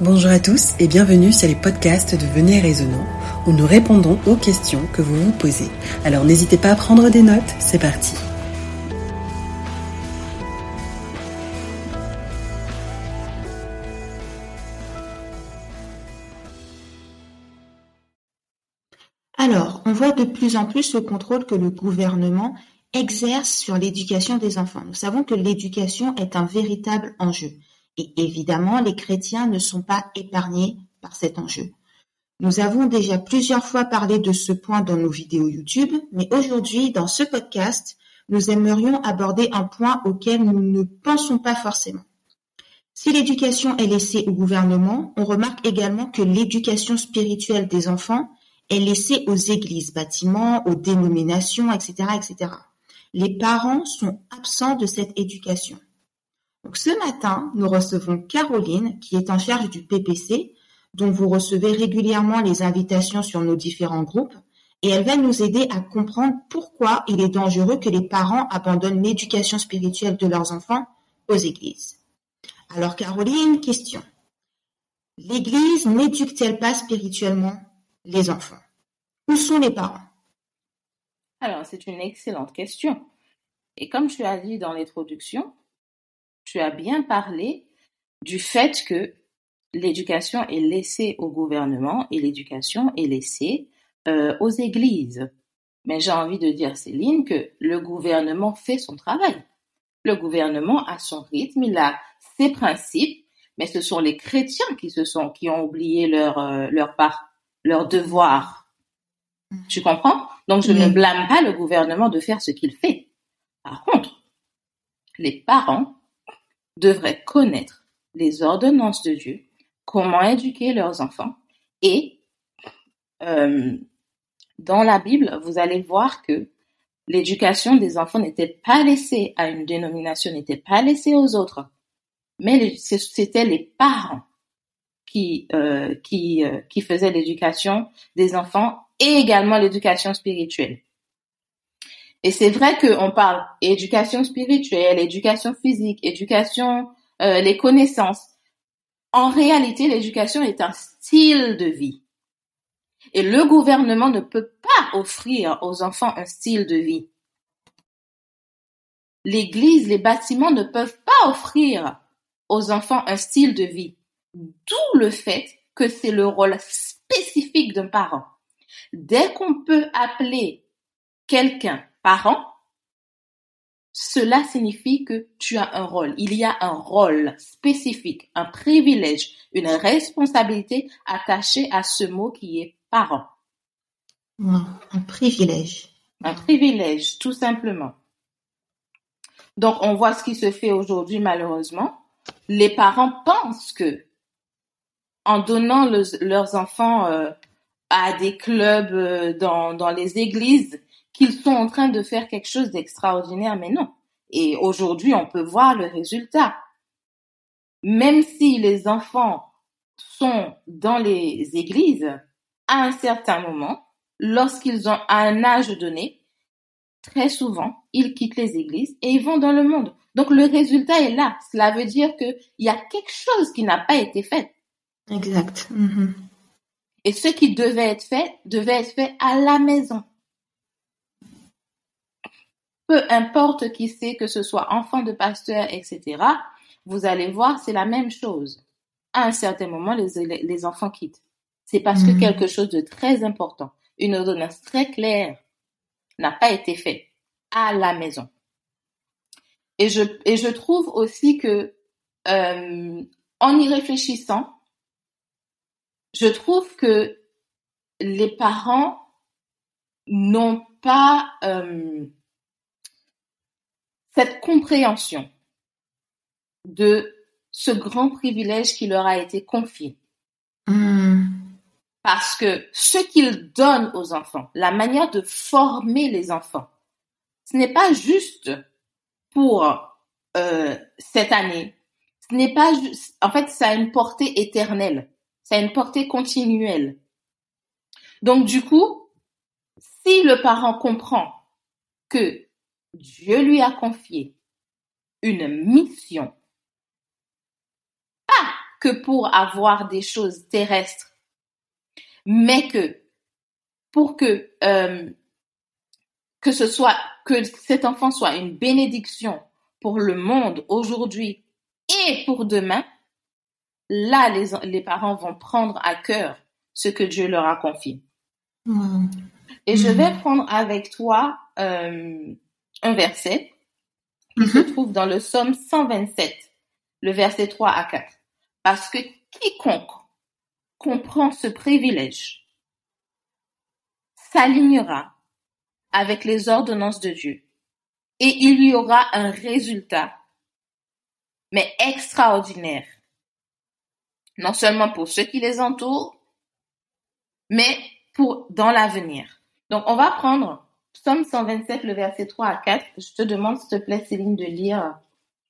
Bonjour à tous et bienvenue sur les podcasts de Venez Raisonnant où nous répondons aux questions que vous vous posez. Alors n'hésitez pas à prendre des notes, c'est parti. Alors, on voit de plus en plus le contrôle que le gouvernement exerce sur l'éducation des enfants. Nous savons que l'éducation est un véritable enjeu. Et évidemment, les chrétiens ne sont pas épargnés par cet enjeu. Nous avons déjà plusieurs fois parlé de ce point dans nos vidéos YouTube, mais aujourd'hui, dans ce podcast, nous aimerions aborder un point auquel nous ne pensons pas forcément. Si l'éducation est laissée au gouvernement, on remarque également que l'éducation spirituelle des enfants est laissée aux églises, bâtiments, aux dénominations, etc., etc. Les parents sont absents de cette éducation. Donc ce matin, nous recevons Caroline, qui est en charge du PPC, dont vous recevez régulièrement les invitations sur nos différents groupes, et elle va nous aider à comprendre pourquoi il est dangereux que les parents abandonnent l'éducation spirituelle de leurs enfants aux églises. Alors Caroline, question. L'église n'éduque-t-elle pas spirituellement les enfants? Où sont les parents? Alors, c'est une excellente question. Et comme tu as dit dans l'introduction, tu as bien parlé du fait que l'éducation est laissée au gouvernement et l'éducation est laissée euh, aux églises. Mais j'ai envie de dire, Céline, que le gouvernement fait son travail. Le gouvernement a son rythme, il a ses principes, mais ce sont les chrétiens qui se sont, qui ont oublié leur, euh, leur part, leur devoir. Tu comprends? Donc je ne blâme pas le gouvernement de faire ce qu'il fait. Par contre, les parents devraient connaître les ordonnances de Dieu, comment éduquer leurs enfants. Et euh, dans la Bible, vous allez voir que l'éducation des enfants n'était pas laissée à une dénomination, n'était pas laissée aux autres, mais c'était les parents qui euh, qui euh, qui faisaient l'éducation des enfants et également l'éducation spirituelle. Et c'est vrai qu'on parle éducation spirituelle, éducation physique, éducation, euh, les connaissances. En réalité, l'éducation est un style de vie. Et le gouvernement ne peut pas offrir aux enfants un style de vie. L'église, les bâtiments ne peuvent pas offrir aux enfants un style de vie. D'où le fait que c'est le rôle spécifique d'un parent. Dès qu'on peut appeler quelqu'un parent, cela signifie que tu as un rôle. Il y a un rôle spécifique, un privilège, une responsabilité attachée à ce mot qui est parent. un privilège. Un privilège, tout simplement. Donc, on voit ce qui se fait aujourd'hui, malheureusement. Les parents pensent que, en donnant leurs enfants euh, à des clubs euh, dans, dans les églises, qu'ils sont en train de faire quelque chose d'extraordinaire, mais non. Et aujourd'hui, on peut voir le résultat. Même si les enfants sont dans les églises, à un certain moment, lorsqu'ils ont un âge donné, très souvent, ils quittent les églises et ils vont dans le monde. Donc le résultat est là. Cela veut dire qu'il y a quelque chose qui n'a pas été fait. Exact. Mm-hmm. Et ce qui devait être fait devait être fait à la maison. Peu importe qui c'est, que ce soit enfant de pasteur, etc., vous allez voir, c'est la même chose. À un certain moment, les, enfants quittent. C'est parce que mhm. quelque chose de très important, une ordonnance très claire, n'a pas été fait à la maison. Et je, et je trouve aussi que, euh, en y réfléchissant, je trouve que les parents n'ont pas euh, cette compréhension de ce grand privilège qui leur a été confié. Hmm. Parce que ce qu'ils donnent aux enfants, la manière de former les enfants, ce n'est pas juste pour euh, cette année. Ce n'est pas juste, en fait, ça a une portée éternelle, ça a une portée continuelle. Donc du coup, si le parent comprend que Dieu lui a confié une mission. Pas que pour avoir des choses terrestres, mais que pour que euh, que ce soit que cet enfant soit une bénédiction pour le monde aujourd'hui et pour demain, là les, les parents vont prendre à cœur ce que Dieu leur a confié. Et je vais prendre avec toi euh, un verset qui se mm-hmm. trouve dans le psaume 127, le verset 3 à 4. Parce que quiconque comprend ce privilège s'alignera avec les ordonnances de Dieu et il y aura un résultat, mais extraordinaire, non seulement pour ceux qui les entourent, mais pour dans l'avenir. Donc, on va prendre Psaume 127, le verset 3 à 4. Je te demande, s'il te plaît, Céline, de lire,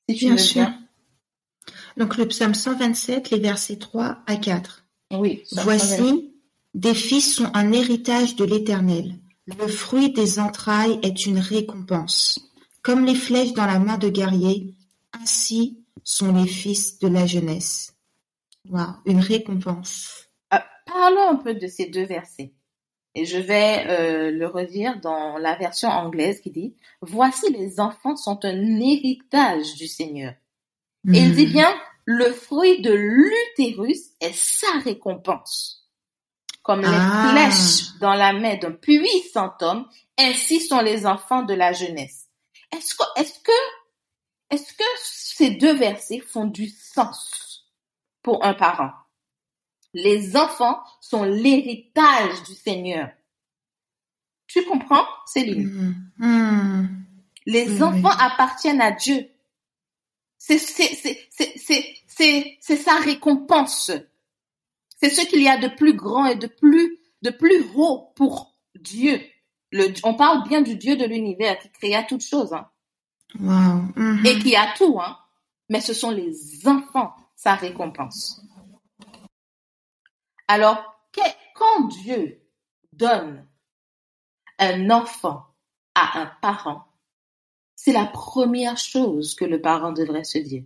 si tu bien veux sûr. bien. Donc, le psaume 127, les versets 3 à 4. Oui. Voici, des fils sont un héritage de l'éternel. Le fruit des entrailles est une récompense. Comme les flèches dans la main de guerrier, ainsi sont les fils de la jeunesse. Wow, une récompense. Euh, parlons un peu de ces deux versets. Et je vais euh, le redire dans la version anglaise qui dit Voici les enfants sont un héritage du Seigneur. Et il dit bien le fruit de l'utérus est sa récompense. Comme les ah. flèches dans la main d'un puissant homme, ainsi sont les enfants de la jeunesse. Est-ce que, est-ce que, est-ce que ces deux versets font du sens pour un parent? Les enfants sont l'héritage du Seigneur. Tu comprends, Céline? Mm. Mm. Les enfants appartiennent à Dieu. C'est, sa récompense. C'est ce qu'il y a de plus grand et de plus, de plus haut pour Dieu. Le, on parle bien du Dieu de l'univers qui créa toutes choses. Hein. Mm-hmm. Et qui a tout, hein. Mais ce sont les enfants, sa récompense. Alors, quand Dieu donne un enfant à un parent, c'est la première chose que le parent devrait se dire.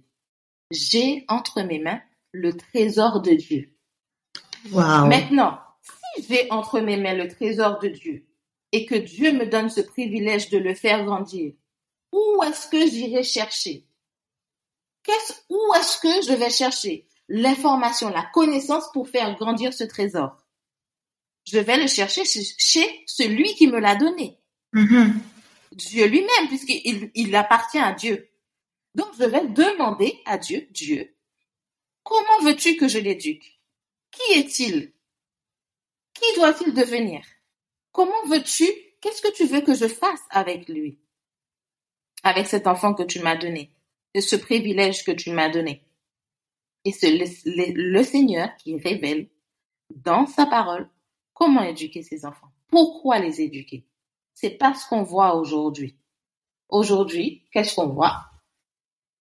J'ai entre mes mains le trésor de Dieu. Maintenant, si j'ai entre mes mains le trésor de Dieu et que Dieu me donne ce privilège de le faire grandir, où est-ce que j'irai chercher? Où est-ce que je vais chercher? L'information, la connaissance pour faire grandir ce trésor. Je vais le chercher chez celui qui me l'a donné. Mm-hmm. Dieu lui-même, puisqu'il il appartient à Dieu. Donc, je vais demander à Dieu, Dieu, comment veux-tu que je l'éduque? Qui est-il? Qui doit-il devenir? Comment veux-tu Qu'est-ce que tu veux que je fasse avec lui? Avec cet enfant que tu m'as donné, de ce privilège que tu m'as donné. Et c'est le, Seigneur qui révèle dans sa parole comment éduquer ses enfants. Pourquoi les éduquer? C'est pas ce qu'on voit aujourd'hui. Aujourd'hui, qu'est-ce qu'on voit?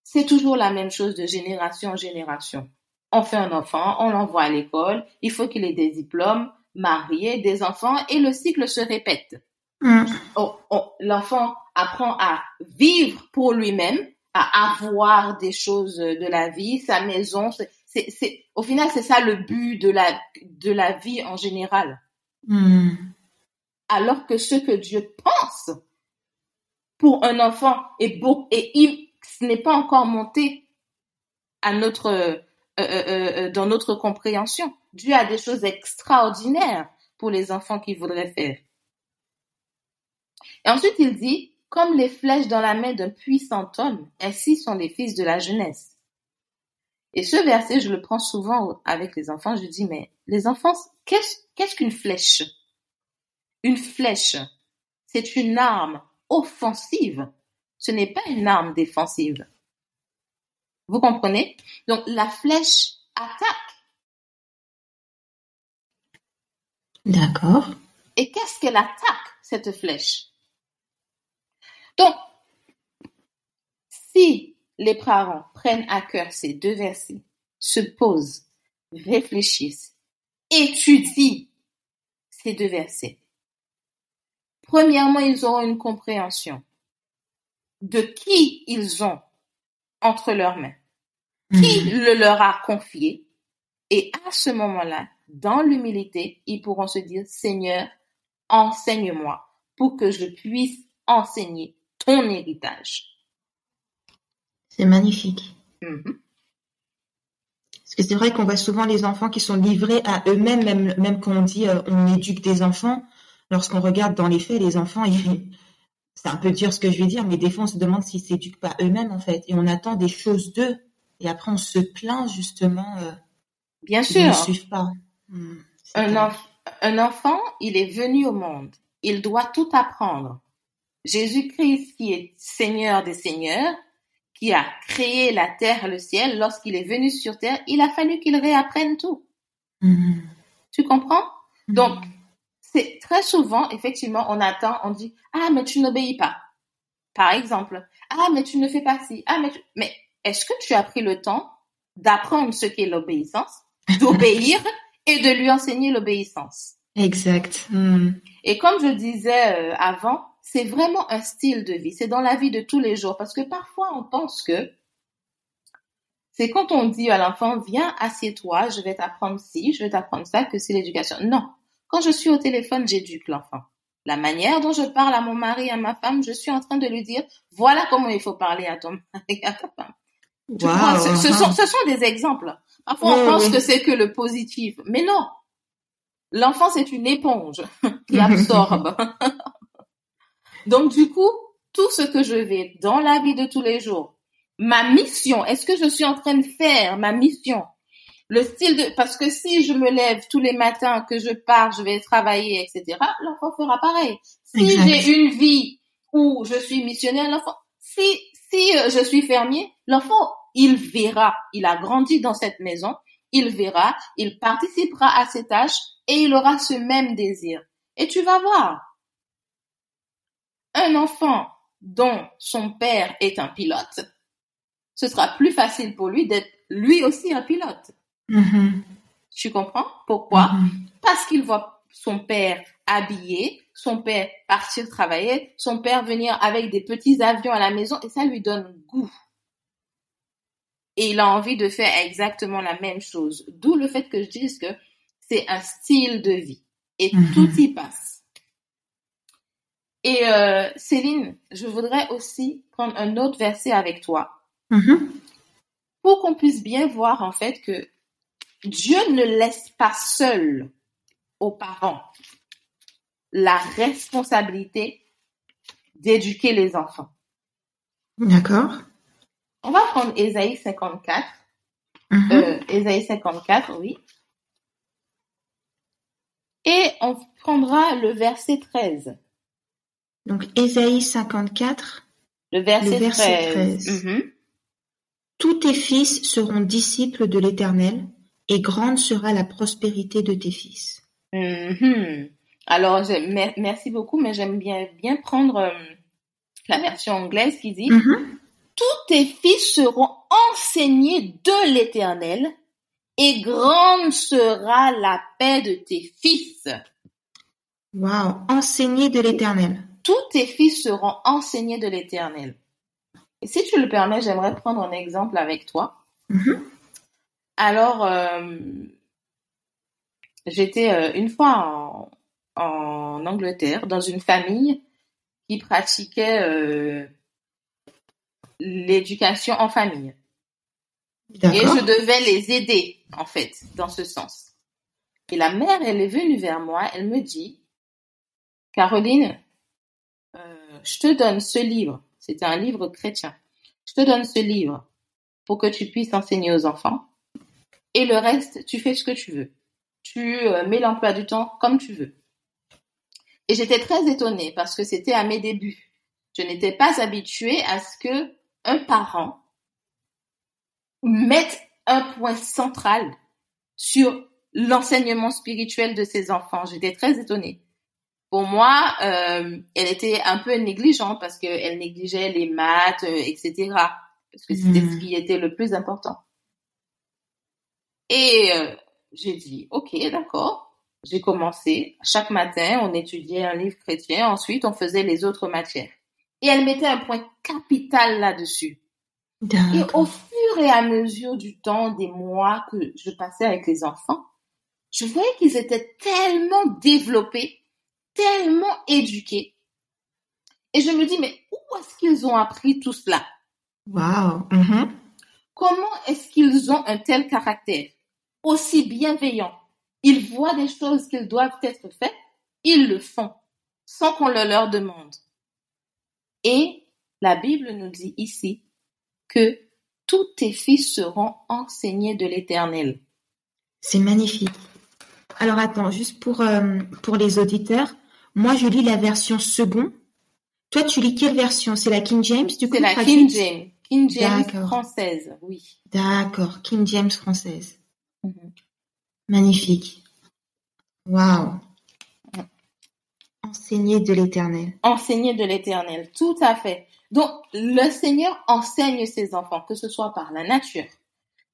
C'est toujours la même chose de génération en génération. On fait un enfant, on l'envoie à l'école, il faut qu'il ait des diplômes, marié, des enfants, et le cycle se répète. Mm. L'enfant apprend à vivre pour lui-même, à avoir des choses de la vie, sa maison. C'est, c'est, au final, c'est ça le but de la, de la vie en général. Hmm. Alors que ce que Dieu pense pour un enfant est beau et il, ce n'est pas encore monté à notre, euh, euh, euh, dans notre compréhension. Dieu a des choses extraordinaires pour les enfants qu'il voudrait faire. Et ensuite, il dit, comme les flèches dans la main d'un puissant homme, ainsi sont les fils de la jeunesse. Et ce verset, je le prends souvent avec les enfants. Je dis, mais les enfants, qu'est-ce qu'une flèche? Une flèche, c'est une arme offensive. Ce n'est pas une arme défensive. Vous comprenez? Donc la flèche attaque. D'accord. Et qu'est-ce qu'elle attaque, cette flèche? Donc, si les parents prennent à cœur ces deux versets, se posent, réfléchissent, étudient ces deux versets, premièrement, ils auront une compréhension de qui ils ont entre leurs mains, qui mhm. le leur a confié Et à ce moment-là, dans l'humilité, ils pourront se dire, Seigneur, enseigne-moi pour que je puisse enseigner ton héritage. C'est magnifique. Mhm. Parce que c'est vrai qu'on voit souvent les enfants qui sont livrés à eux-mêmes, même, même quand on dit euh, on éduque des enfants. Lorsqu'on regarde dans les faits, les enfants, ils- c'est un peu dur ce que je vais dire, mais des fois on se demande s'ils s'éduquent pas eux-mêmes en fait. Et on attend des choses d'eux. Et après on se plaint justement euh, Bien qu'ils ne sûr, suivent pas. Hmm, enf- un enfant, il est venu au monde. Il doit tout apprendre. Jésus-Christ, qui est Seigneur des Seigneurs, qui a créé la terre et le ciel, lorsqu'il est venu sur terre, il a fallu qu'il réapprenne tout. Hmm. Tu comprends? Donc, Hmm. c'est très souvent, effectivement, on attend, on dit, ah, mais tu n'obéis pas. Par exemple, ah, mais tu ne fais pas ci. Ah, mais, tu- mais est-ce que tu as pris le temps d'apprendre ce qu'est l'obéissance, d'obéir et de lui enseigner l'obéissance? Exact. Hmm. Et comme je disais euh, avant, c'est vraiment un style de vie. C'est dans la vie de tous les jours. Parce que parfois, on pense que c'est quand on dit à l'enfant, viens, assieds-toi, je vais t'apprendre ci, je vais t'apprendre ça, que c'est l'éducation. Non. Quand je suis au téléphone, j'éduque l'enfant. La manière dont je parle à mon mari, à ma femme, je suis en train de lui dire, voilà comment il faut parler à ton mari, et à ta femme. Tu Waouh, vois, ce, ce sont, ce sont des exemples. Parfois, on pense que c'est que le positif. Mais non. L'enfant, c'est une éponge qui absorbe. Donc, du coup, tout ce que je vais dans la vie de tous les jours, ma mission, est-ce que je suis en train de faire ma mission? Le style de, parce que si je me lève tous les matins, que je pars, je vais travailler, etc., l'enfant fera pareil. Si j'ai une vie où je suis missionnaire, l'enfant, si, si euh, je suis fermier, l'enfant, il verra, il a grandi dans cette maison, il verra, il participera à ces tâches et il aura ce même désir. Et tu vas voir, un enfant dont son père est un pilote, ce sera plus facile pour lui d'être lui aussi un pilote. Mhm. Tu comprends? Pourquoi? Mhm. Parce qu'il voit son père habillé, son père partir travailler, son père venir avec des petits avions à la maison et ça lui donne goût. Et il a envie de faire exactement la même chose. D'où le fait que je dise que c'est un style de vie et Mhm. tout y passe. Et euh, Céline, je voudrais aussi prendre un autre verset avec toi Mhm. pour qu'on puisse bien voir en fait que Dieu ne laisse pas seul aux parents la responsabilité d'éduquer les enfants. D'accord. On va prendre Ésaïe 54. Mhm. Euh, Ésaïe 54, oui. Et on prendra le verset 13. Donc, Ésaïe 54. Le verset, Le verset 13. 13. Mhm. Tous tes fils seront disciples de l'Éternel, et grande sera la prospérité de tes fils. Mhm. Alors, mer- merci beaucoup, mais j'aime bien, bien prendre euh, la version anglaise qui dit Mhm. Tous tes fils seront enseignés de l'Éternel, et grande sera la paix de tes fils. Wow. Enseigner de l'Éternel. Tous tes fils seront enseignés de l'Éternel. Et si tu le permets, j'aimerais prendre un exemple avec toi. Mhm. Alors, euh, j'étais euh, une fois en, en Angleterre dans une famille qui pratiquait euh, l'éducation en famille. Et je devais les aider, en fait, dans ce sens. Et la mère, elle est venue vers moi, elle me dit, Caroline, je te donne ce livre, c'était un livre chrétien, je te donne ce livre pour que tu puisses enseigner aux enfants, et le reste, tu fais ce que tu veux. Tu euh, mets l'emploi du temps comme tu veux. Et j'étais très étonnée parce que c'était à mes débuts. Je n'étais pas habituée à ce que un parent mette un point central sur l'enseignement spirituel de ses enfants. J'étais très étonnée. Pour moi, euh, elle était un peu négligente parce qu'elle négligeait les maths, euh, etc. Parce que c'était Mhm. ce qui était le plus important. Et euh, j'ai dit, ok, d'accord. J'ai commencé. Chaque matin, on étudiait un livre chrétien. Ensuite, on faisait les autres matières. Et elle mettait un point capital là-dessus. Et au fur et à mesure du temps, des mois que je passais avec les enfants, je voyais qu'ils étaient tellement développés, tellement éduqués. Et je me dis, mais où est-ce qu'ils ont appris tout cela? Wow. Mhm. Comment est-ce qu'ils ont un tel caractère? Aussi bienveillant. Ils voient des choses qui doivent être faites, ils le font, sans qu'on le leur demande. Et la Bible nous dit ici que tous tes fils seront enseignés de l'Éternel. C'est magnifique. Alors attends, juste pour, euh, pour les auditeurs, moi je lis la version second. Toi tu lis quelle version? C'est la King James du coup C'est la King James, King James française, oui. D'accord, King James française. Mhm. Magnifique. Waouh. Enseigner de l'éternel. Enseigner de l'Éternel, tout à fait. Donc, le Seigneur enseigne ses enfants, que ce soit par la nature,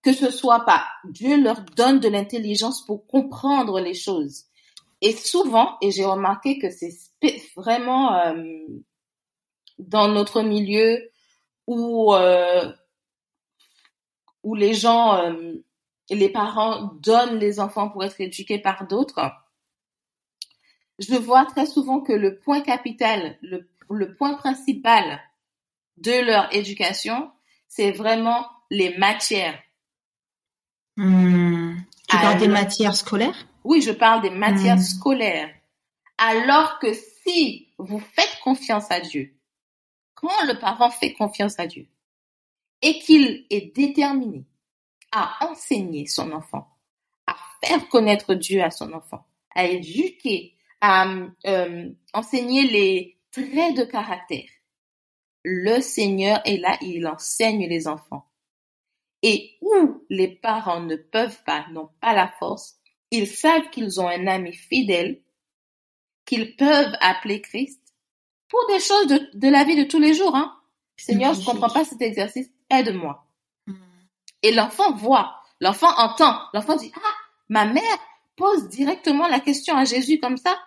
que ce soit par Dieu leur donne de l'intelligence pour comprendre les choses. Et souvent, et j'ai remarqué que c'est vraiment euh, dans notre milieu où euh, où les gens, euh, les parents donnent les enfants pour être éduqués par d'autres. Je vois très souvent que le point capital, le, le point principal de leur éducation, c'est vraiment les matières. Hmm. Tu parles des matières scolaires? Oui, je parle des matières Mm. scolaires. Alors que si vous faites confiance à Dieu, quand le parent fait confiance à Dieu? Et qu'il est déterminé à enseigner son enfant, à faire connaître Dieu à son enfant, à éduquer, à euh, enseigner les traits de caractère, le Seigneur est là, il enseigne les enfants. Et où les parents ne peuvent pas, n'ont pas la force, ils savent qu'ils ont un ami fidèle qu'ils peuvent appeler Christ pour des choses de, de la vie de tous les jours. Hein. Seigneur, je Magnifique. comprends pas cet exercice, aide-moi. Hmm. Et l'enfant voit, l'enfant entend, l'enfant dit, ah, ma mère pose directement la question à Jésus comme ça.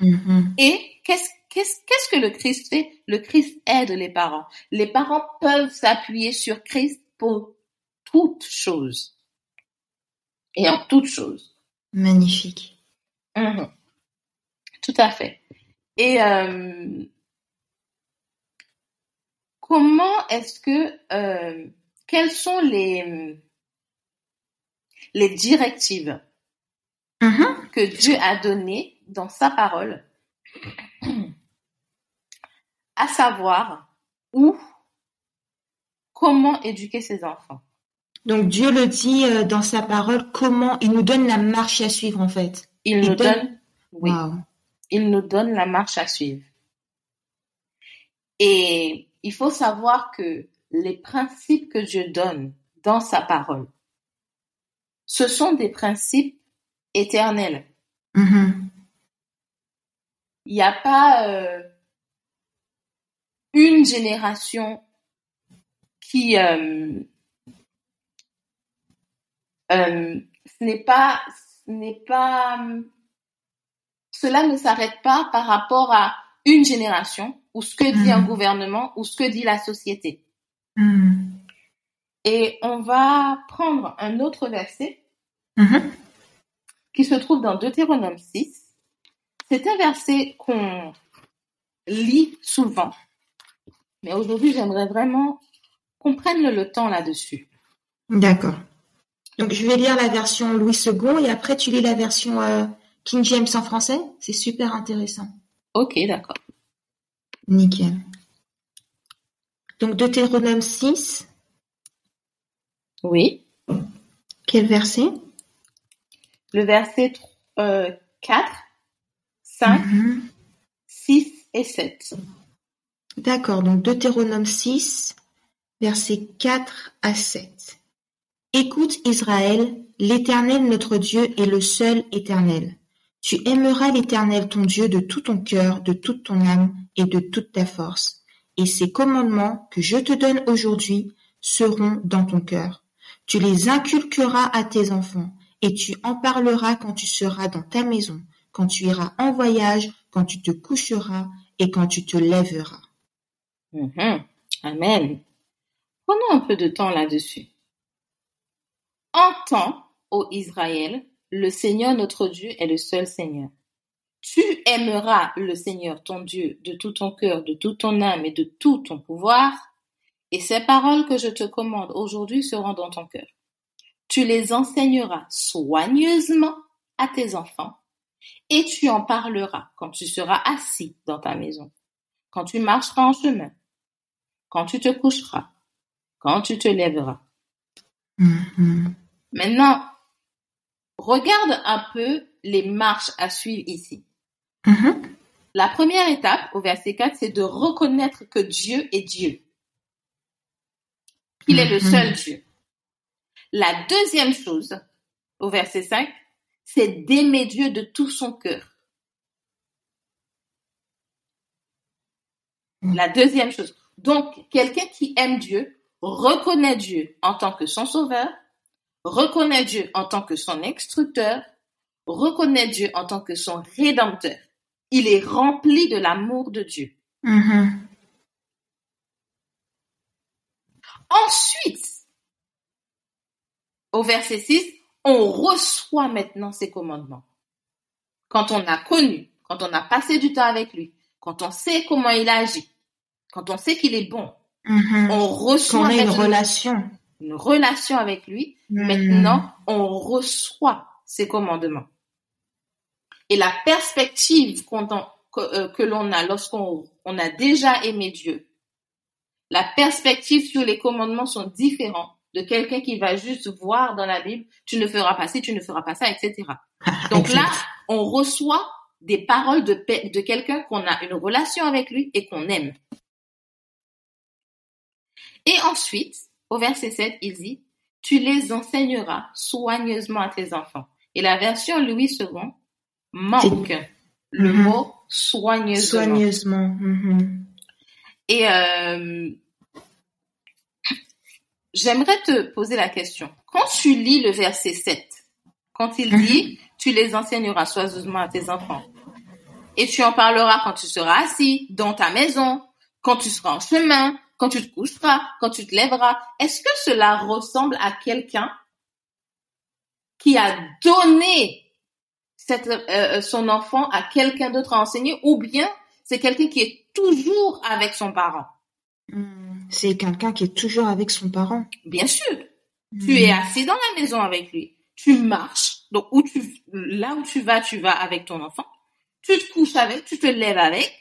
Mhm. Et qu'est-ce qu'est-ce qu'est-ce que le Christ fait? Le Christ aide les parents. Les parents peuvent s'appuyer sur Christ pour toute chose. Et en toute chose. Magnifique. Mhm. Tout à fait. Et euh, comment est-ce que euh, quelles sont les les directives Mhm. que Dieu a données dans sa parole, à savoir où, comment éduquer ses enfants? Donc Dieu le dit euh, dans sa parole, comment il nous donne la marche à suivre en fait. Il Il nous donne- donne, oui, il nous donne la marche à suivre. Et il faut savoir que les principes que Dieu donne dans sa parole, ce sont des principes éternels. Mhm. Il n'y a pas euh, une génération qui euh, euh, ce n'est pas ce n'est pas cela ne s'arrête pas par rapport à une génération ou ce que dit un Mhm. gouvernement ou ce que dit la société. Mhm. Et on va prendre un autre verset Mhm. qui se trouve dans Deutéronome 6. C'est un verset qu'on lit souvent. Mais aujourd'hui, j'aimerais vraiment qu'on prenne le temps là-dessus. D'accord. Donc je vais lire la version Louis II et après tu lis la version euh, King James en français. C'est super intéressant. Ok, d'accord. Nickel. Donc Deutéronome 6, Oui. quel verset? Le verset euh, 4, 5, Mhm. 6 et 7. D'accord, donc Deutéronome 6, versets 4 à 7. Écoute Israël, l'Éternel notre Dieu est le seul Éternel. Tu aimeras l'Éternel ton Dieu de tout ton cœur, de toute ton âme et de toute ta force. Et ces commandements que je te donne aujourd'hui seront dans ton cœur. Tu les inculqueras à tes enfants et tu en parleras quand tu seras dans ta maison, quand tu iras en voyage, quand tu te coucheras et quand tu te lèveras. Mhm. Amen. Prenons un peu de temps là-dessus. Entends, ô Israël, le Seigneur notre Dieu est le seul Seigneur. Tu aimeras le Seigneur ton Dieu de tout ton cœur, de toute ton âme et de tout ton pouvoir, et ces paroles que je te commande aujourd'hui seront dans ton cœur. Tu les enseigneras soigneusement à tes enfants, et tu en parleras quand tu seras assis dans ta maison, quand tu marcheras en chemin, quand tu te coucheras, quand tu te lèveras. Mhm. Maintenant, regarde un peu les marches à suivre ici. Mhm. La première étape, au verset 4, c'est de reconnaître que Dieu est Dieu. Qu'il est le Mhm. seul Dieu. La deuxième chose, au verset 5, c'est d'aimer Dieu de tout son cœur. La deuxième chose. Donc, quelqu'un qui aime Dieu reconnaît Dieu en tant que son sauveur, reconnaît Dieu en tant que son instructeur, reconnaît Dieu en tant que son rédempteur. Il est rempli de l'amour de Dieu. Mhm. Ensuite, au verset 6, on reçoit maintenant ses commandements. Quand on a connu, quand on a passé du temps avec lui, quand on sait comment il agit, quand on sait qu'il est bon, Mhm. on reçoit une relation. Une relation avec lui. Mhm. Maintenant, on reçoit ses commandements. Et la perspective qu'on en- que, euh, que l'on a lorsqu'on on a déjà aimé Dieu, la perspective sur les commandements sont différents de quelqu'un qui va juste voir dans la Bible, tu ne feras pas ci, tu ne feras pas ça, etc. Donc là, on reçoit des paroles de, de quelqu'un qu'on a une relation avec lui et qu'on aime. Et ensuite, au verset 7, il dit, tu les enseigneras soigneusement à tes enfants. Et la version Louis II manque le Mhm. mot soigneusement. Soigneusement. Mhm. Et euh, j'aimerais te poser la question. Quand tu lis le verset 7, quand il dit, tu les enseigneras soigneusement à tes enfants, et tu en parleras quand tu seras assis dans ta maison, quand tu seras en chemin, quand tu te coucheras, quand tu te lèveras, est-ce que cela ressemble à quelqu'un qui a donné cette, euh, son enfant à quelqu'un d'autre à enseigner, ou bien c'est quelqu'un qui est toujours avec son parent? Mhm. C'est quelqu'un qui est toujours avec son parent. Bien sûr, tu Mhm. es assis dans la maison avec lui, tu marches, donc où tu, là où tu vas, tu vas avec ton enfant, tu te couches avec, tu te lèves avec,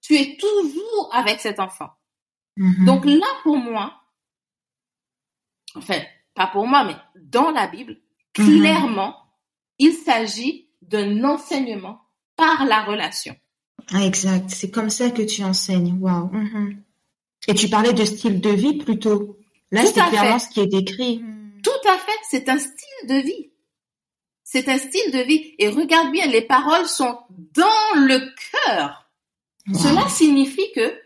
tu es toujours avec cet enfant. Mhm. Donc là, pour moi, enfin, pas pour moi, mais dans la Bible, Mhm. clairement, il s'agit d'un enseignement par la relation. Ah, exact. C'est comme ça que tu enseignes. Waouh. Mhm. Et tu parlais de style de vie plutôt. Là, c'est clairement fait. ce qui est décrit. Tout à fait, c'est un style de vie. C'est un style de vie. Et regarde bien, les paroles sont dans le cœur. Wow. Cela signifie que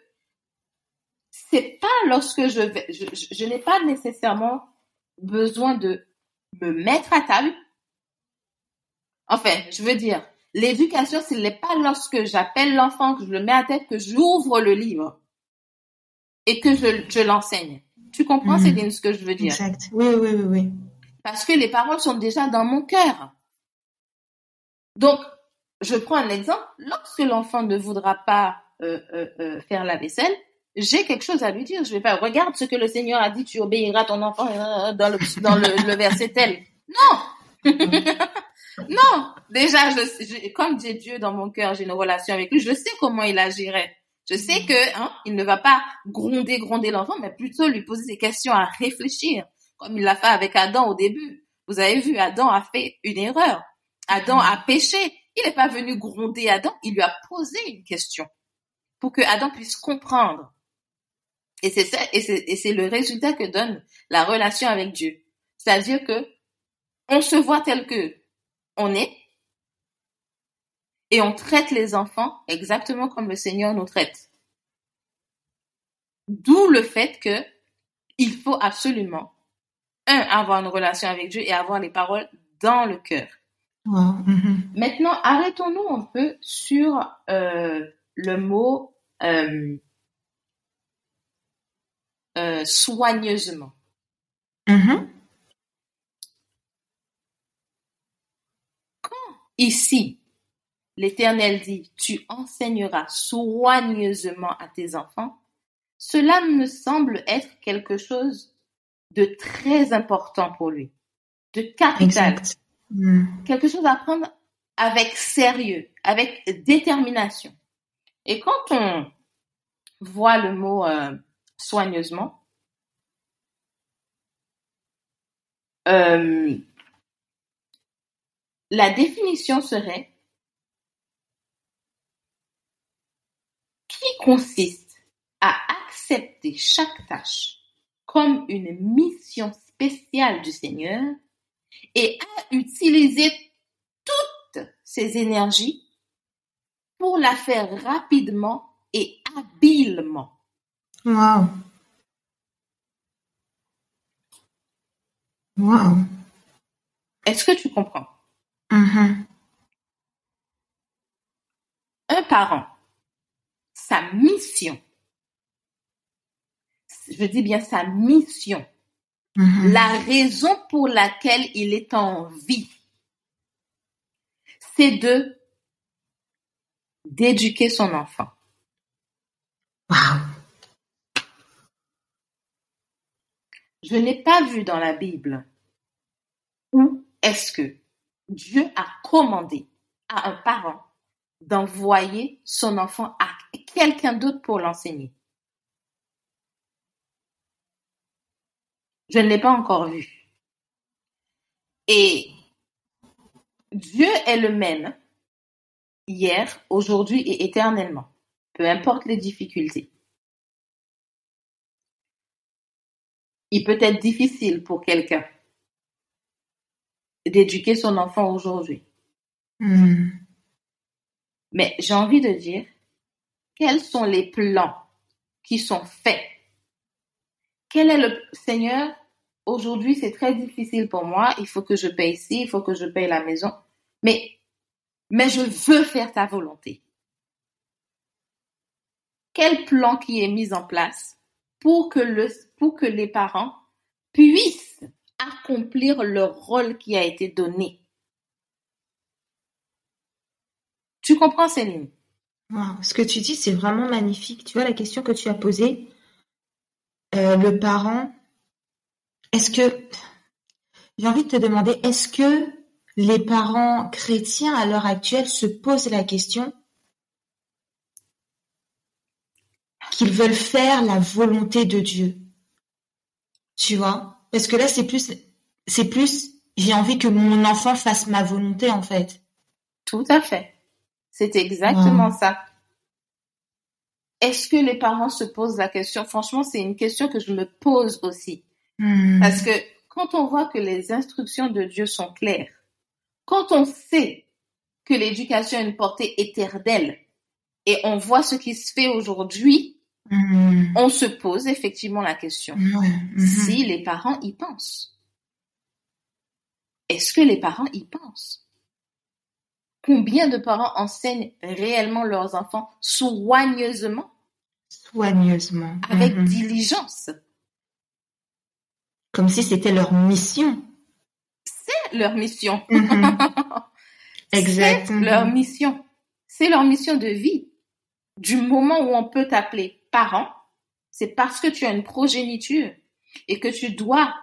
c'est pas lorsque je vais, je, je- je n'ai pas nécessairement besoin de me mettre à table. Enfin, je veux dire, l'éducation, ce n'est pas lorsque j'appelle l'enfant, que je le mets à tête, que j'ouvre le livre et que je, je l'enseigne. Tu comprends, Mhm. Céline, ce que je veux dire? Exact. Oui, oui, oui, oui. Parce que les paroles sont déjà dans mon cœur. Donc, je prends un exemple. Lorsque l'enfant ne voudra pas euh, euh, euh, faire la vaisselle, j'ai quelque chose à lui dire. Je vais pas, regarde ce que le Seigneur a dit, tu obéiras ton enfant euh, dans le, verset tel. Non! non! Déjà, comme Dieu dans mon cœur, j'ai une relation avec lui, je sais comment il agirait. Je sais que hein, il ne va pas gronder, gronder l'enfant, mais plutôt lui poser des questions à réfléchir, comme il l'a fait avec Adam au début. Vous avez vu, Adam a fait une erreur. Adam a péché. Il n'est pas venu gronder Adam, il lui a posé une question pour que Adam puisse comprendre. Et c'est ça, et c'est, et c'est le résultat que donne la relation avec Dieu. C'est-à-dire que on se voit tel que on est et on traite les enfants exactement comme le Seigneur nous traite. D'où le fait que il faut absolument un avoir une relation avec Dieu et avoir les paroles dans le cœur. Wow. Mhm. Maintenant, arrêtons-nous un peu sur euh, le mot euh, euh, soigneusement. Mm-hmm. Quand ici, l'Éternel dit, tu enseigneras soigneusement à tes enfants, cela me semble être quelque chose de très important pour lui, de capital. Mm. Quelque chose à prendre avec sérieux, avec détermination. Et quand on voit le mot euh, soigneusement, euh, la définition serait qui consiste à accepter chaque tâche comme une mission spéciale du Seigneur et à utiliser toutes ses énergies pour la faire rapidement et habilement. Wow. Wow. Est-ce que tu comprends? Mm-hmm. Un parent, sa mission, je dis bien sa mission, mm-hmm. la raison pour laquelle il est en vie, c'est de d'éduquer son enfant. Wow. Je n'ai pas vu dans la Bible où est-ce que Dieu a commandé à un parent d'envoyer son enfant à quelqu'un d'autre pour l'enseigner. Je ne l'ai pas encore vu. Et Dieu est le même hier, aujourd'hui et éternellement, peu importe les difficultés. Il peut être difficile pour quelqu'un d'éduquer son enfant aujourd'hui. Hmm. Mais j'ai envie de dire, quels sont les plans qui sont faits? Quel est le Seigneur Aujourd'hui, c'est très difficile pour moi. Il faut que je paye ici, il faut que je paye la maison. Mais, mais je veux faire ta volonté. Quel plan qui est mis en place pour que les parents puissent accomplir le rôle qui a été donné. Tu comprends, Céline? Ce que tu dis, c'est vraiment magnifique. Tu vois, la question que tu as posée, euh, le parent, est-ce que, j'ai envie de te demander, est-ce que les parents chrétiens à l'heure actuelle se posent la question qu'ils veulent faire la volonté de Dieu Tu vois? Parce que là, c'est plus, c'est plus, j'ai envie que mon enfant fasse ma volonté, en fait. Tout à fait. C'est exactement ça. Est-ce que les parents se posent la question? Franchement, c'est une question que je me pose aussi. Hmm. Parce que quand on voit que les instructions de Dieu sont claires, quand on sait que l'éducation a une portée éternelle et on voit ce qui se fait aujourd'hui, Mm-hmm. On se pose effectivement la question mm-hmm. si les parents y pensent. Est-ce que les parents y pensent? Combien de parents enseignent réellement leurs enfants soigneusement? Soigneusement. Avec mm-hmm. diligence. Comme si c'était leur mission. C'est leur mission. exact. C'est leur mission. C'est leur mission de vie. Du moment où on peut t'appeler parent, c'est parce que tu as une progéniture et que tu dois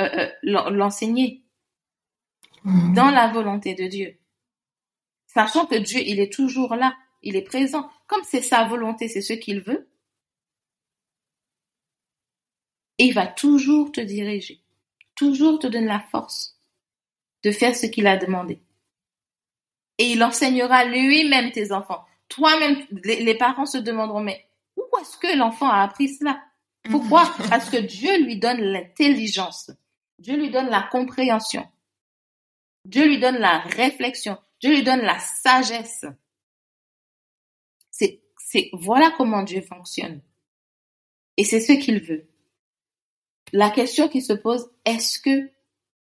euh, euh, l'enseigner mmh. dans la volonté de Dieu. Sachant que Dieu, il est toujours là, il est présent. Comme c'est sa volonté, c'est ce qu'il veut. Et il va toujours te diriger, toujours te donner la force de faire ce qu'il a demandé. Et il enseignera lui-même tes enfants. Toi-même, les parents se demanderont, mais est-ce que l'enfant a appris cela? Pourquoi. Parce que Dieu lui donne l'intelligence, Dieu lui donne la compréhension, Dieu lui donne la réflexion, Dieu lui donne la sagesse. C'est, c'est, voilà comment Dieu fonctionne. Et c'est ce qu'il veut. La question qui se pose, est-ce que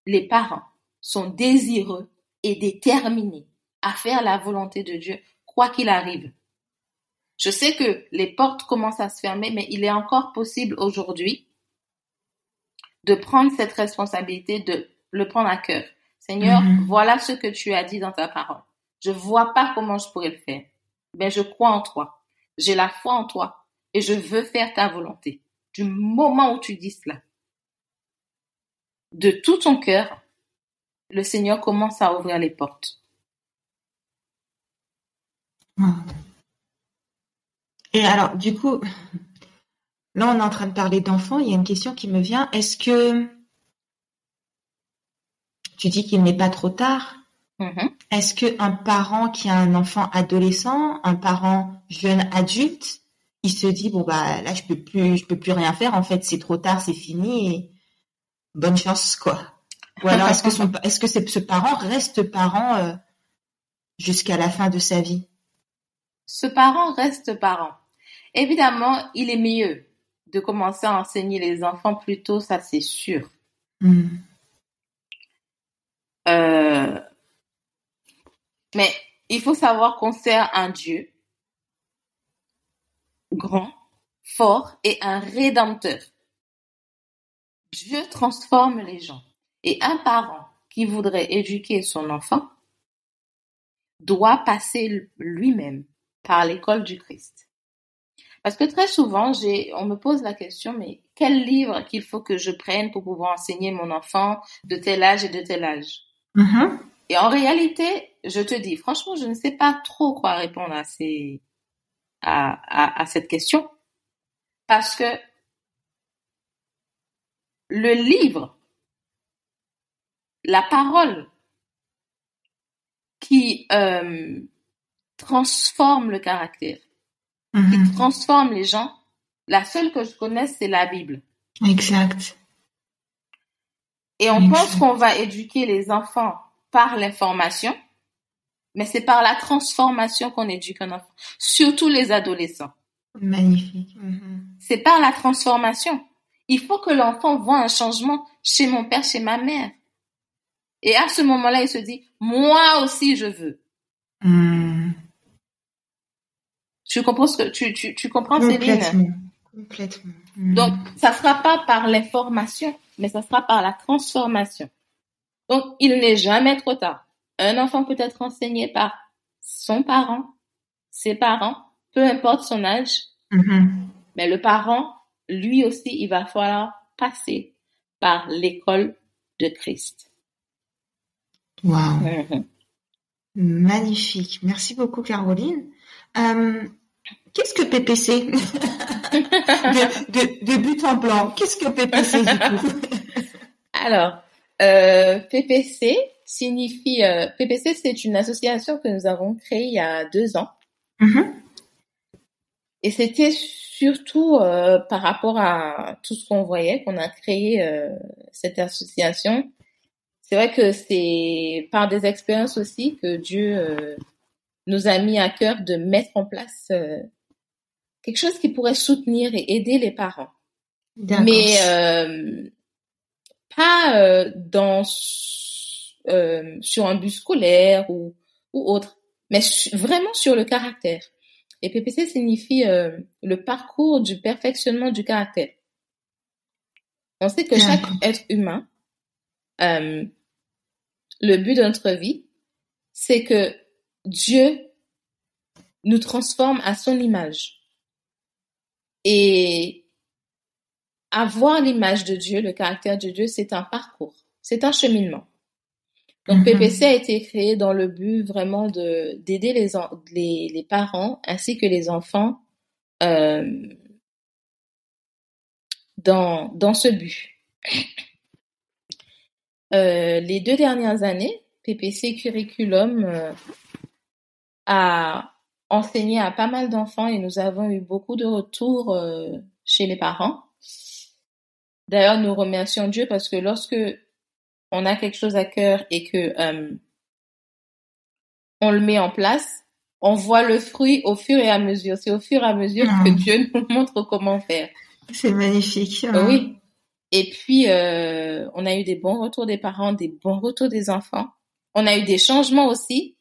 les parents sont désireux et déterminés à faire la volonté de Dieu, quoi qu'il arrive? Je sais que les portes commencent à se fermer, mais il est encore possible aujourd'hui de prendre cette responsabilité, de le prendre à cœur. Seigneur, Mhm. voilà ce que tu as dit dans ta parole. Je vois pas comment je pourrais le faire. Mais je crois en toi. J'ai la foi en toi et je veux faire ta volonté. Du moment où tu dis cela, de tout ton cœur, le Seigneur commence à ouvrir les portes. Et alors, du coup, là, on est en train de parler d'enfants. Il y a une question qui me vient. Est-ce que tu dis qu'il n'est pas trop tard? Mhm. Est-ce qu'un parent qui a un enfant adolescent, un parent jeune adulte, il se dit bon bah là je peux plus je peux plus rien faire en fait c'est trop tard c'est fini et bonne chance quoi. Ou alors est-ce que son est-ce que c'est- ce parent reste parent euh, jusqu'à la fin de sa vie? Ce parent reste parent. Évidemment, il est mieux de commencer à enseigner les enfants plus tôt, ça c'est sûr. Hmm. Euh, mais il faut savoir qu'on sert un Dieu grand, fort et un rédempteur. Dieu transforme les gens. Et un parent qui voudrait éduquer son enfant doit passer lui-même par l'école du Christ. Parce que très souvent, j'ai, on me pose la question, mais quel livre qu'il faut que je prenne pour pouvoir enseigner mon enfant de tel âge et de tel âge? Mhm. Et en réalité, je te dis, franchement, je ne sais pas trop quoi répondre à ces, à, à, à cette question. Parce que le livre, la parole qui euh, transforme le caractère, qui Mhm. transforme les gens, la seule que je connaisse, c'est la Bible. Exact. Et on Exact. pense qu'on va éduquer les enfants par l'information, mais c'est par la transformation qu'on éduque un enfant, surtout les adolescents. Magnifique. Mhm. C'est par la transformation. Il faut que l'enfant voit un changement chez mon père, chez ma mère. Et à ce moment-là, il se dit, moi aussi, je veux. Hmm. Tu comprends ce que, tu, tu, tu comprends, Céline? Complètement. Complètement. Hmm. Donc, ça sera pas par l'information, mais ça sera par la transformation. Donc, il n'est jamais trop tard. Un enfant peut être enseigné par son parent, ses parents, peu importe son âge, Mhm. mais le parent, lui aussi, il va falloir passer par l'école de Christ. Wow. Mhm. Magnifique. Merci beaucoup, Caroline. Euh, Qu'est-ce que PPC de, de, de but en blanc. Qu'est-ce que PPC du coup? Alors, euh, PPC signifie, euh, PPC, c'est une association que nous avons créée il y a deux ans. Mhm. Et c'était surtout euh, par rapport à tout ce qu'on voyait qu'on a créé cette association. C'est vrai que c'est par des expériences aussi que Dieu nous a mis à cœur de mettre en place quelque chose qui pourrait soutenir et aider les parents. Mais euh, pas euh, dans euh, sur un bus scolaire ou, ou autre, mais su- vraiment sur le caractère. Et PPC signifie euh, le parcours du perfectionnement du caractère. On sait que chaque être humain, euh, le but de notre vie, c'est que Dieu nous transforme à son image. Et avoir l'image de Dieu, le caractère de Dieu, c'est un parcours, c'est un cheminement. Donc Mhm. PPC a été créé dans le but vraiment de d'aider les, les parents ainsi que les enfants euh, dans dans ce but. Euh, les deux dernières années, PPC Curriculum euh, a enseigné à pas mal d'enfants et nous avons eu beaucoup de retours euh, chez les parents. D'ailleurs, nous remercions Dieu parce que lorsque on a quelque chose à cœur et que euh, on le met en place, on voit le fruit au fur et à mesure. C'est au fur et à mesure Ah. que Dieu nous montre comment faire. C'est magnifique. Euh, Oui. Et puis, euh, on a eu des bons retours des parents, des bons retours des enfants. On a eu des changements aussi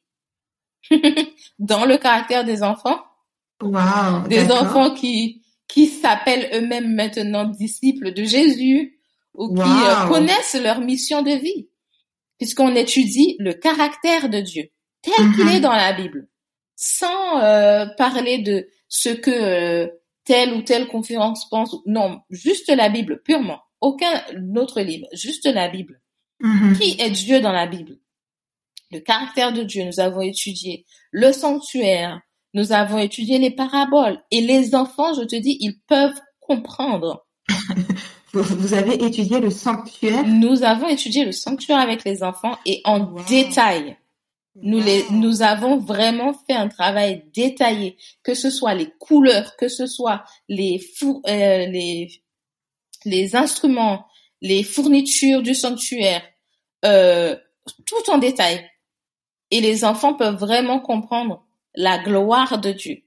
dans le caractère des enfants. Wow. Des enfants qui, qui s'appellent eux-mêmes maintenant disciples de Jésus ou qui euh, connaissent leur mission de vie. puisqu'on étudie le caractère de Dieu tel qu'il Mhm. est dans la Bible, sans euh, parler de ce que euh, telle ou telle conférence pense. Non, juste la Bible, purement. Aucun autre livre, juste la Bible. Mhm. Qui est Dieu dans la Bible? Le caractère de Dieu, nous avons étudié le sanctuaire, nous avons étudié les paraboles. Et les enfants, je te dis, ils peuvent comprendre. Vous, avez étudié le sanctuaire? Nous avons étudié le sanctuaire avec les enfants et en Wow. détail. Nous, les, Wow. nous avons vraiment fait un travail détaillé, que ce soit les couleurs, que ce soit les, four- euh, les, les instruments, les fournitures du sanctuaire, euh, tout en détail. Et les enfants peuvent vraiment comprendre la gloire de Dieu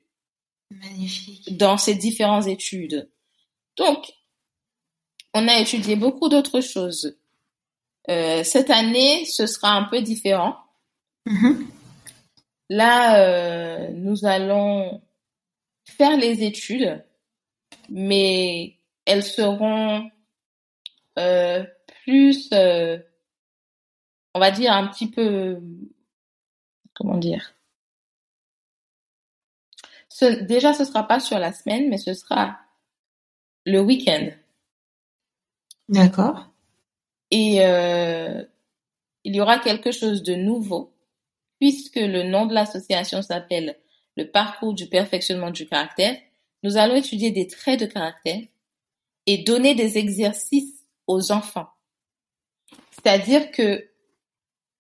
Magnifique. dans ces différentes études. Donc, on a étudié beaucoup d'autres choses. Euh, cette année, ce sera un peu différent. Mhm. Là, euh, nous allons faire les études, mais elles seront euh, plus, euh, on va dire, un petit peu, comment dire. Ce, déjà, ce sera pas sur la semaine, mais ce sera le week-end. D'accord. Et euh, il y aura quelque chose de nouveau, puisque le nom de l'association s'appelle le parcours du perfectionnement du caractère. Nous allons étudier des traits de caractère et donner des exercices aux enfants. C'est-à-dire que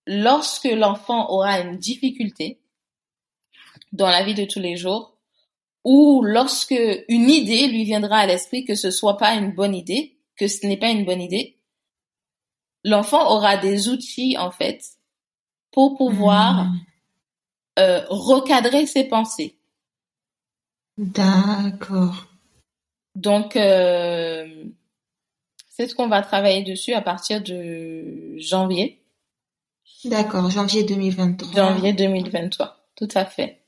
lorsque l'enfant aura une difficulté dans la vie de tous les jours, ou lorsque une idée lui viendra à l'esprit que ce soit pas une bonne idée, que ce n'est pas une bonne idée, l'enfant aura des outils en fait pour pouvoir Mhm. euh, recadrer ses pensées. D'accord. Donc euh, c'est ce qu'on va travailler dessus à partir de janvier, D'accord. Janvier 2023. janvier 2023. Tout à fait.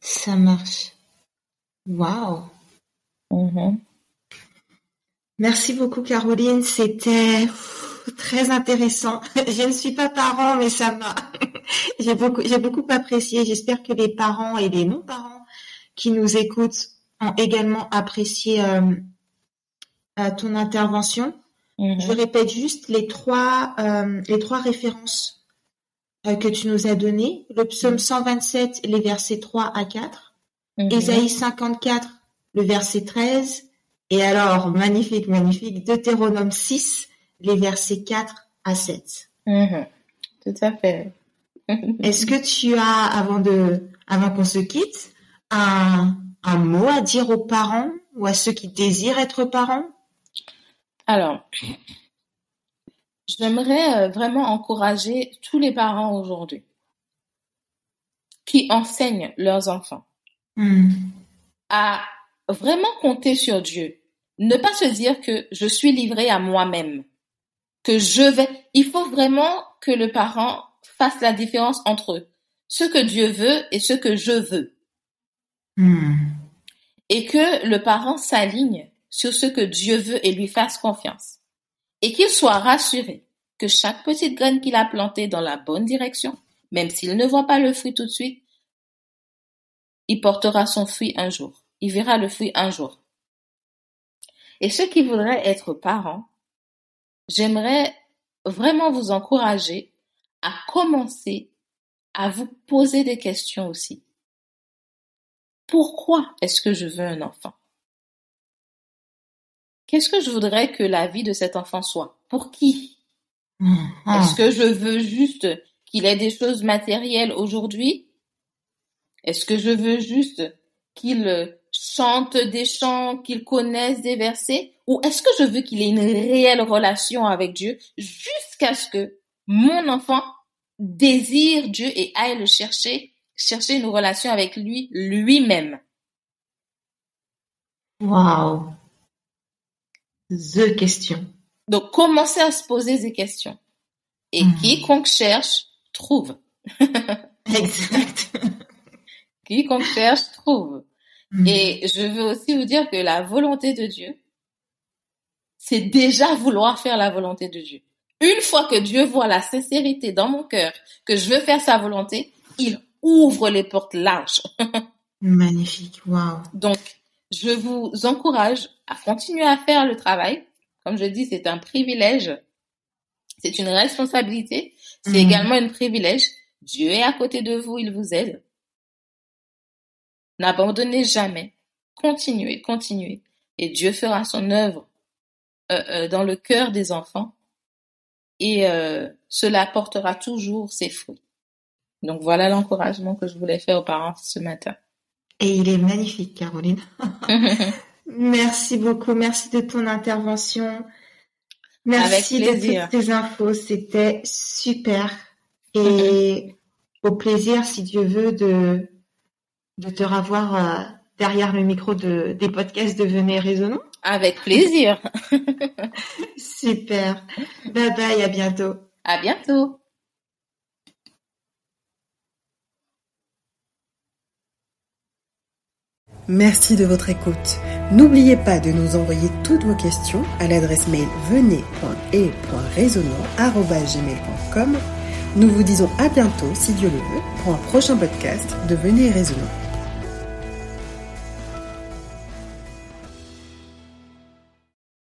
Ça marche. Waouh. Mhm. Merci beaucoup, Caroline. C'était très intéressant. Je ne suis pas parent, mais ça m'a, j'ai beaucoup, j'ai beaucoup apprécié. J'espère que les parents et les non-parents qui nous écoutent ont également apprécié euh, euh, ton intervention. Mhm. Je répète juste les trois, euh, les trois références que tu nous as données. Le psaume 127, les versets 3 à 4. Mhm. Ésaïe 54, le verset 13. Et alors, magnifique, magnifique, Deutéronome 6, les versets 4 à 7. Mhm. Tout à fait. Est-ce que tu as, avant de, avant qu'on se quitte, un, un mot à dire aux parents ou à ceux qui désirent être parents? Alors, j'aimerais euh, vraiment encourager tous les parents aujourd'hui qui enseignent leurs enfants Hmm. à vraiment compter sur Dieu. Ne pas se dire que je suis livré à moi-même, que je vais. Il faut vraiment que le parent fasse la différence entre ce que Dieu veut et ce que je veux. Hmm. Et que le parent s'aligne sur ce que Dieu veut et lui fasse confiance. Et qu'il soit rassuré que chaque petite graine qu'il a plantée dans la bonne direction, même s'il ne voit pas le fruit tout de suite, il portera son fruit un jour. Il verra le fruit un jour. Et ceux qui voudraient être parents, j'aimerais vraiment vous encourager à commencer à vous poser des questions aussi. Pourquoi est-ce que je veux un enfant? Qu'est-ce que je voudrais que la vie de cet enfant soit? Pour qui? Hmm. Est-ce que je veux juste qu'il ait des choses matérielles aujourd'hui? Est-ce que je veux juste qu'il euh, chante des chants, qu'il connaisse des versets? Ou est-ce que je veux qu'il ait une réelle relation avec Dieu jusqu'à ce que mon enfant désire Dieu et aille le chercher, chercher une relation avec lui lui-même? Wow. The question. Donc, commencez à se poser des questions. Et Mhm. quiconque cherche, trouve. Exact. Quiconque cherche, trouve. Hmm. Et je veux aussi vous dire que la volonté de Dieu, c'est déjà vouloir faire la volonté de Dieu. Une fois que Dieu voit la sincérité dans mon cœur, que je veux faire sa volonté, il ouvre les portes larges. Magnifique, wow. Donc, je vous encourage à continuer à faire le travail. Comme je dis, c'est un privilège. C'est une responsabilité. C'est Mhm. également un privilège. Dieu est à côté de vous, il vous aide. N'abandonnez jamais. Continuez, continuez. Et Dieu fera son œuvre euh, euh, dans le cœur des enfants. Et euh, cela portera toujours ses fruits. Donc voilà l'encouragement que je voulais faire aux parents ce matin. Et il est magnifique, Caroline. Merci beaucoup. Merci de ton intervention. Merci de toutes tes infos. C'était super. Et au plaisir, si Dieu veut, de, de te revoir euh, derrière le micro de, des podcasts de Venez Raisonnons. Avec plaisir. Super. Bye bye, à bientôt. À bientôt. Merci de votre écoute. N'oubliez pas de nous envoyer toutes vos questions à l'adresse mail venez.et.raisonnant.gmail.com. Nous vous disons à bientôt, si Dieu le veut, pour un prochain podcast de Venez et Raisonnant.